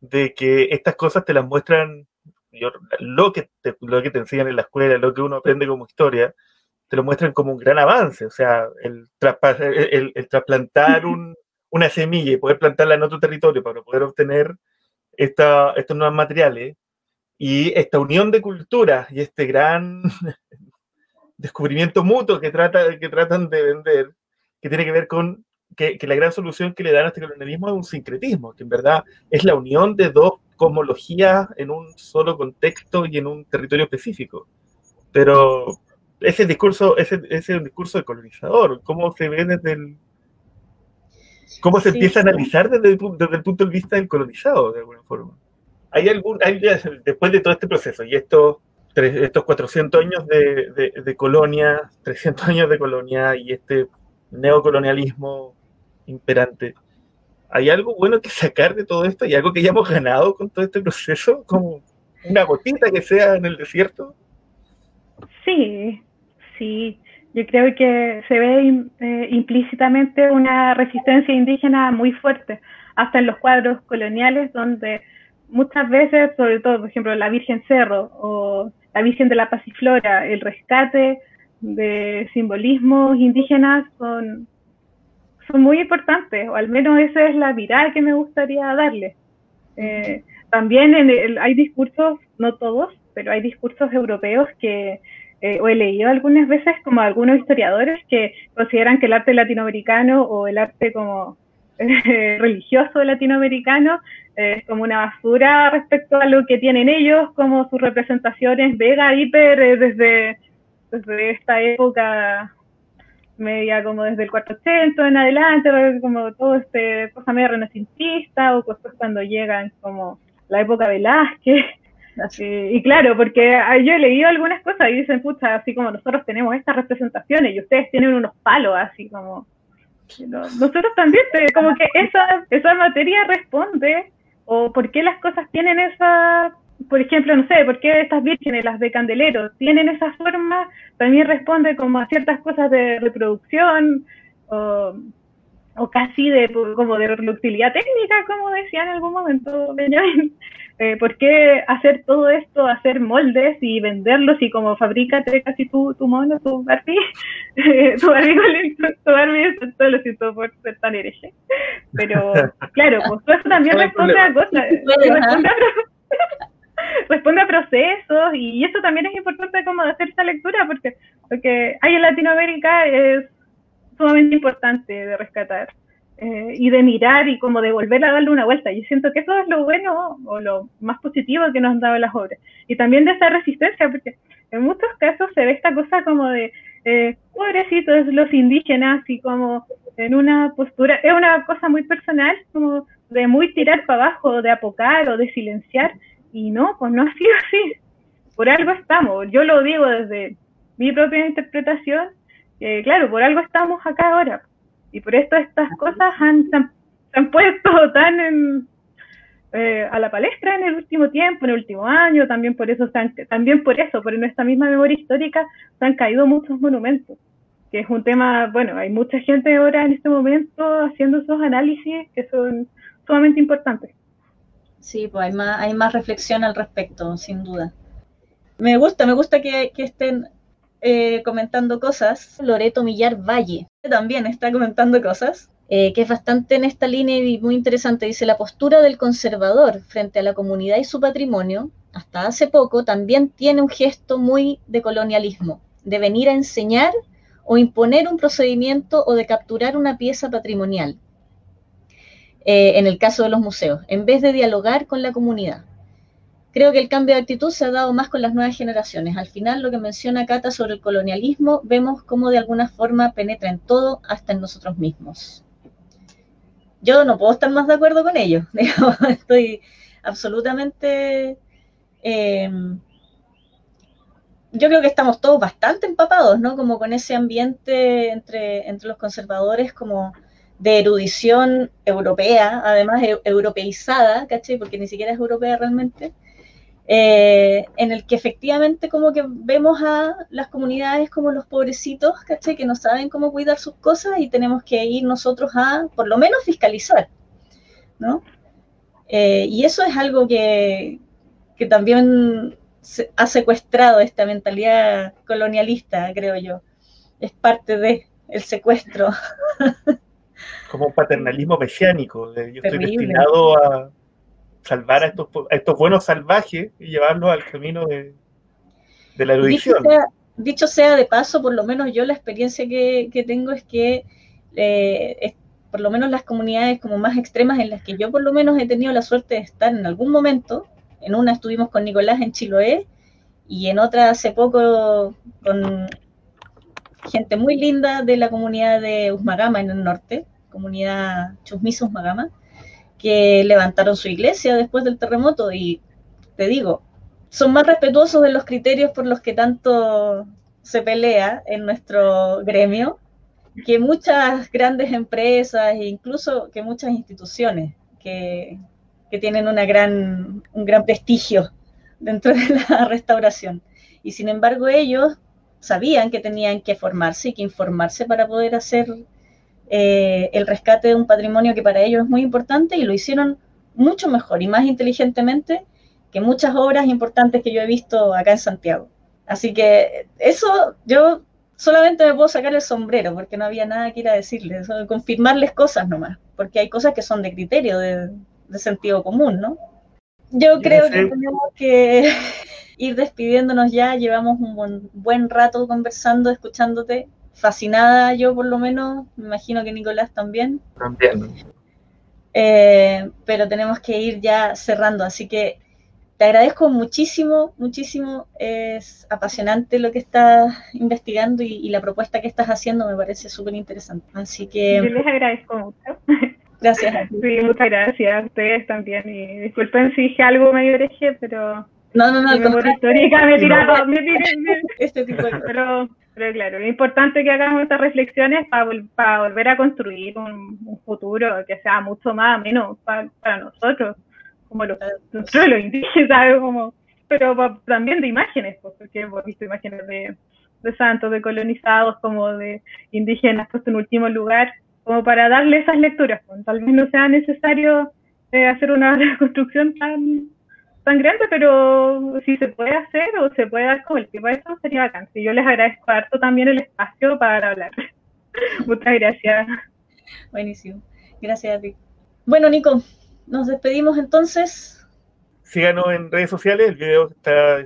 de que estas cosas te las muestran, lo, que te, lo que te enseñan en la escuela, lo que uno aprende como historia, te lo muestran como un gran avance. O sea, el, el- el trasplantar un- una semilla y poder plantarla en otro territorio para poder obtener esta, estos nuevos materiales y esta unión de culturas y este gran descubrimiento mutuo que, trata, que tratan de vender, que tiene que ver con que, que la gran solución que le dan a este colonialismo es un sincretismo, que en verdad es la unión de dos cosmologías en un solo contexto y en un territorio específico. Pero ese discurso, ese, ese discurso de colonizador, cómo se ve desde el... cómo se Sí, empieza a sí. analizar desde el, desde el punto de vista del colonizado, de alguna forma. Hay algún, hay, después de todo este proceso y estos, estos 400 años de, de- de colonia, 300 años de colonia y este neocolonialismo imperante, ¿hay algo bueno que sacar de todo esto? ¿Y algo que hayamos ganado con todo este proceso? Como una gotita que sea en el desierto. Sí, sí. Yo creo que se ve eh, implícitamente una resistencia indígena muy fuerte, hasta en los cuadros coloniales, donde muchas veces, sobre todo, por ejemplo, la Virgen Cerro o la Virgen de la Pasiflora, el rescate de simbolismos indígenas son, son muy importantes, o al menos esa es la mirada que me gustaría darle. Eh, también en el- hay discursos, no todos, pero hay discursos europeos que eh, o he leído algunas veces como algunos historiadores que consideran que el arte latinoamericano o el arte como eh, religioso latinoamericano eh, es como una basura respecto a lo que tienen ellos como sus representaciones vega hiper desde, desde esta época media como desde el 480 en adelante, como todo este cosa media renacentista, o después cuando llegan como la época Velázquez. Y claro, porque yo he leído algunas cosas y dicen, pucha, así como nosotros tenemos estas representaciones y ustedes tienen unos palos, así como... no- nosotros también, como que esa, esa materia responde, o por qué las cosas tienen esa, por ejemplo, no sé, por qué estas vírgenes, las de Candelero, tienen esa forma, también responde como a ciertas cosas de reproducción, o, casi de como de reproductibilidad técnica, como decía en algún momento Benjamin. Eh, ¿Por qué hacer todo esto, hacer moldes y venderlos y como fabrícate casi tu, tu mono, tu Barbie, tu Barbie, con el- tu, Barbie, todo lo siento por ser tan hereje. Pero claro, pues todo eso también responde a cosas, responde a, pro- responde a procesos y eso también es importante como de hacer esa lectura porque porque hay en Latinoamérica es sumamente importante de rescatar eh, y de mirar y como de volver a darle una vuelta. Yo siento que eso es lo bueno o lo más positivo que nos han dado las obras. Y también de esa resistencia, porque en muchos casos se ve esta cosa como de eh, pobrecitos los indígenas y como en una postura, es una cosa muy personal, como de muy tirar para abajo, de apocar o de silenciar. Y no, pues no ha sido así. Por algo estamos. Yo lo digo desde mi propia interpretación. claro, por algo estamos acá ahora. Y por esto estas cosas han, se, han, puesto tan eh, a la palestra en el último tiempo, en el último año, también por eso, han- también por eso, por nuestra misma memoria histórica, se han caído muchos monumentos, que es un tema, bueno, hay mucha gente ahora en este momento haciendo esos análisis que son sumamente importantes. Sí, pues hay más, hay más reflexión al respecto, sin duda. Me gusta, me gusta que, que estén eh, comentando cosas. Loreto Millar Valle también está comentando cosas, eh, que es bastante en esta línea y muy interesante. Dice, la postura del conservador frente a la comunidad y su patrimonio, hasta hace poco, también tiene un gesto muy de colonialismo, de venir a enseñar o imponer un procedimiento o de capturar una pieza patrimonial. Eh, en el caso de los museos, en vez de dialogar con la comunidad. Creo que el cambio de actitud se ha dado más con las nuevas generaciones. Al final, lo que menciona Cata sobre el colonialismo, vemos cómo de alguna forma penetra en todo, hasta en nosotros mismos. Yo no puedo estar más de acuerdo con ello. Estoy absolutamente... Eh, yo creo que estamos todos bastante empapados, ¿no? Como con ese ambiente entre, entre los conservadores como de erudición europea, además europeizada, ¿cachai? Porque ni siquiera es europea realmente, eh, en el que efectivamente como que vemos a las comunidades como los pobrecitos, ¿cachai? Que no saben cómo cuidar sus cosas y tenemos que ir nosotros a, por lo menos, fiscalizar, ¿no? Eh, y eso es algo que, que también ha secuestrado esta mentalidad colonialista, creo yo. Es parte de el secuestro. Como un paternalismo mesiánico. yo estoy destinado a salvar a estos, estos buenos salvajes y llevarlos al camino de, la erudición. Dicho sea, de paso, por lo menos yo la experiencia que, tengo es que eh, por lo menos las comunidades como más extremas en las que yo por lo menos he tenido la suerte de estar en algún momento, en una estuvimos con Nicolás en Chiloé y en otra hace poco con gente muy linda de la comunidad de Usmagama en el norte, comunidad Chusmiso Usmagama, que levantaron su iglesia después del terremoto y te digo, son más respetuosos de los criterios por los que tanto se pelea en nuestro gremio que muchas grandes empresas e incluso que muchas instituciones que, que tienen una gran, un gran prestigio dentro de la restauración. Y sin embargo ellos sabían que tenían que formarse y que informarse para poder hacer eh, el rescate de un patrimonio que para ellos es muy importante y lo hicieron mucho mejor y más inteligentemente que muchas obras importantes que yo he visto acá en Santiago. Así que eso yo solamente me puedo sacar el sombrero porque no había nada que ir a decirles, confirmarles cosas nomás, porque hay cosas que son de criterio, de, de sentido común, ¿no? Yo creo que tenemos que ir despidiéndonos ya, llevamos un buen, rato conversando, escuchándote, fascinada yo por lo menos, me imagino que Nicolás también. También. Eh, pero tenemos que ir ya cerrando, así que te agradezco muchísimo, muchísimo, es apasionante lo que estás investigando y, y la propuesta que estás haciendo me parece súper interesante. Así que... Yo les agradezco mucho. Gracias. Sí, muchas gracias a ustedes también. Y disculpen si dije algo medio hereje, pero. No, no, no. memoria histórica me tira todo. Me este tipo de pero, pero claro, lo importante es que hagamos estas reflexiones para, para volver a construir un, futuro que sea mucho más menos para, nosotros, como los, nosotros indígenas, ¿sabes? Pero también de imágenes, pues, porque hemos visto imágenes de, de santos, de colonizados, como de indígenas puestos en último lugar como para darle esas lecturas. Pues, tal vez no sea necesario eh, hacer una reconstrucción tan, tan grande, pero si se puede hacer o se puede dar como el tipo de eso, sería bacán. Y yo les agradezco harto también el espacio para hablar. Muchas gracias. Buenísimo. Gracias a ti. Bueno, Nico, nos despedimos entonces. Síganos en redes sociales, el video está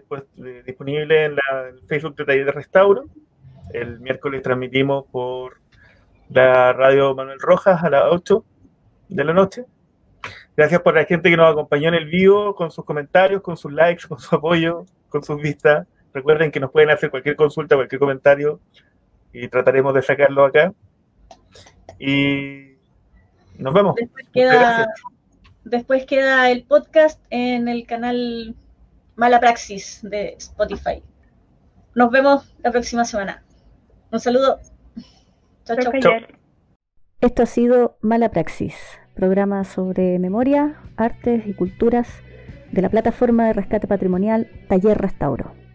disponible en la Facebook de Taller de Restauro. El miércoles transmitimos por la radio Manuel Rojas a las 8 de la noche. Gracias por la gente que nos acompañó en el vivo, con sus comentarios, con sus likes, con su apoyo, con sus vistas. Recuerden que nos pueden hacer cualquier consulta, cualquier comentario y trataremos de sacarlo acá. Y nos vemos. Después queda, después queda el podcast en el canal Mala Praxis de Spotify. Nos vemos la próxima semana. Un saludo. Esto ha sido Mala Praxis, programa sobre memoria, artes y culturas de la plataforma de rescate patrimonial Taller Restauro.